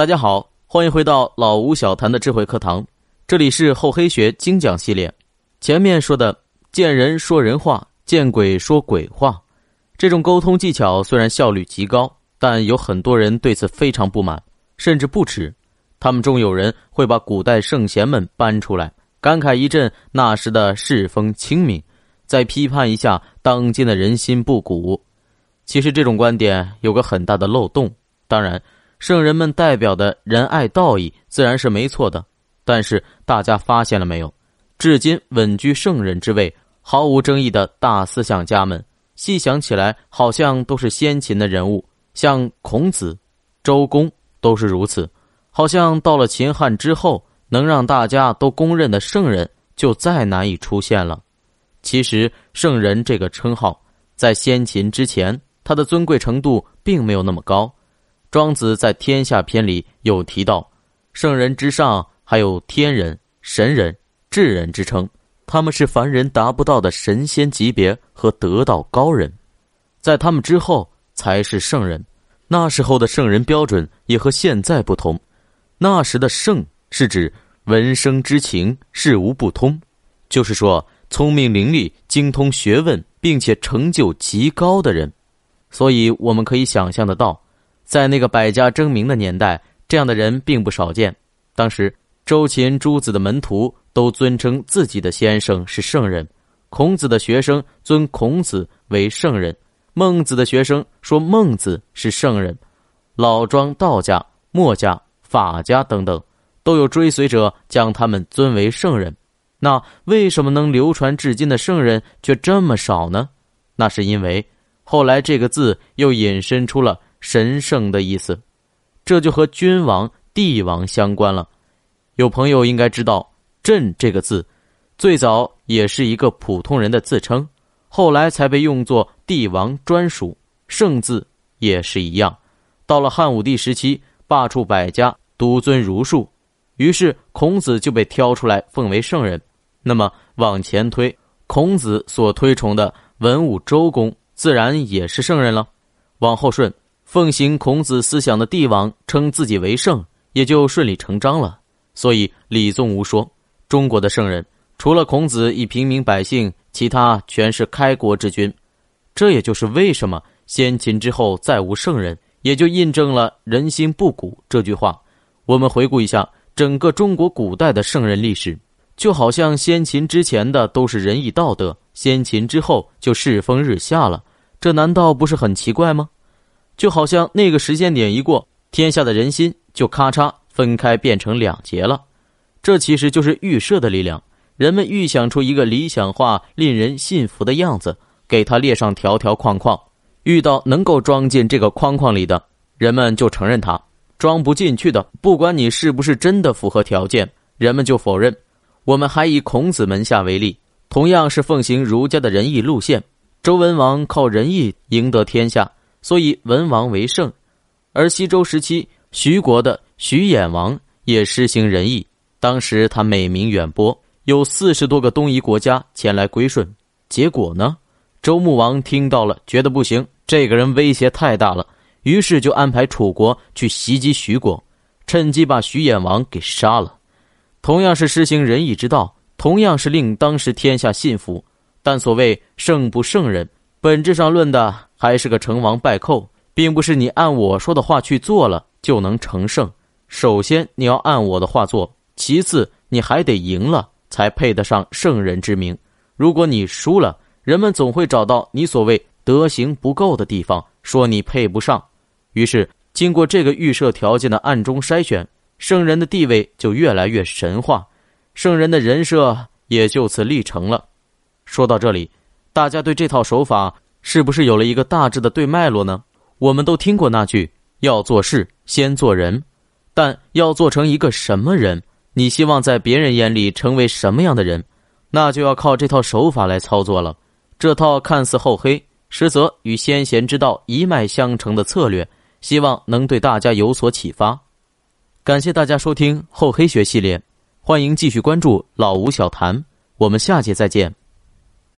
大家好，欢迎回到老吴小谈的智慧课堂，这里是厚黑学精讲系列。前面说的见人说人话，见鬼说鬼话，这种沟通技巧虽然效率极高，但有很多人对此非常不满，甚至不耻。他们中有人会把古代圣贤们搬出来，感慨一阵那时的世风清明，再批判一下当今的人心不古。其实这种观点有个很大的漏洞，当然。圣人们代表的仁爱道义自然是没错的，但是大家发现了没有？至今稳居圣人之位、毫无争议的大思想家们，细想起来好像都是先秦的人物，像孔子、周公都是如此。好像到了秦汉之后，能让大家都公认的圣人就再难以出现了。其实，圣人这个称号在先秦之前，他的尊贵程度并没有那么高。庄子在《天下篇》里有提到，圣人之上还有天人、神人、智人之称，他们是凡人达不到的神仙级别和得道高人，在他们之后才是圣人。那时候的圣人标准也和现在不同，那时的圣是指闻声之情，事无不通，就是说聪明伶俐、精通学问，并且成就极高的人。所以我们可以想象得到。在那个百家争鸣的年代，这样的人并不少见。当时，周秦诸子的门徒都尊称自己的先生是圣人，孔子的学生尊孔子为圣人，孟子的学生说孟子是圣人，老庄道家、墨家、法家等等，都有追随者将他们尊为圣人。那为什么能流传至今的圣人却这么少呢？那是因为后来这个字又引申出了。神圣的意思，这就和君王、帝王相关了。有朋友应该知道“朕”这个字，最早也是一个普通人的自称，后来才被用作帝王专属。圣字也是一样，到了汉武帝时期，罢黜百家，独尊儒术，于是孔子就被挑出来奉为圣人。那么往前推，孔子所推崇的文武周公，自然也是圣人了。往后顺。奉行孔子思想的帝王称自己为圣，也就顺理成章了。所以李宗吾说：“中国的圣人，除了孔子以平民百姓，其他全是开国之君。”这也就是为什么先秦之后再无圣人，也就印证了“人心不古”这句话。我们回顾一下整个中国古代的圣人历史，就好像先秦之前的都是仁义道德，先秦之后就世风日下了，这难道不是很奇怪吗？就好像那个时间点一过，天下的人心就咔嚓分开，变成两截了。这其实就是预设的力量。人们预想出一个理想化、令人信服的样子，给他列上条条框框。遇到能够装进这个框框里的，人们就承认它；装不进去的，不管你是不是真的符合条件，人们就否认。我们还以孔子门下为例，同样是奉行儒家的仁义路线，周文王靠仁义赢得天下。所以文王为圣，而西周时期徐国的徐衍王也施行仁义。当时他美名远播，有四十多个东夷国家前来归顺。结果呢，周穆王听到了，觉得不行，这个人威胁太大了，于是就安排楚国去袭击徐国，趁机把徐衍王给杀了。同样是施行仁义之道，同样是令当时天下信服，但所谓圣不圣人，本质上论的。还是个成王败寇，并不是你按我说的话去做了就能成圣。首先你要按我的话做，其次你还得赢了才配得上圣人之名。如果你输了，人们总会找到你所谓德行不够的地方，说你配不上。于是经过这个预设条件的暗中筛选，圣人的地位就越来越神话，圣人的人设也就此立成了。说到这里，大家对这套手法。是不是有了一个大致的对脉络呢？我们都听过那句“要做事先做人”，但要做成一个什么人？你希望在别人眼里成为什么样的人？那就要靠这套手法来操作了。这套看似厚黑，实则与先贤之道一脉相承的策略，希望能对大家有所启发。感谢大家收听厚黑学系列，欢迎继续关注老吴小谈，我们下节再见。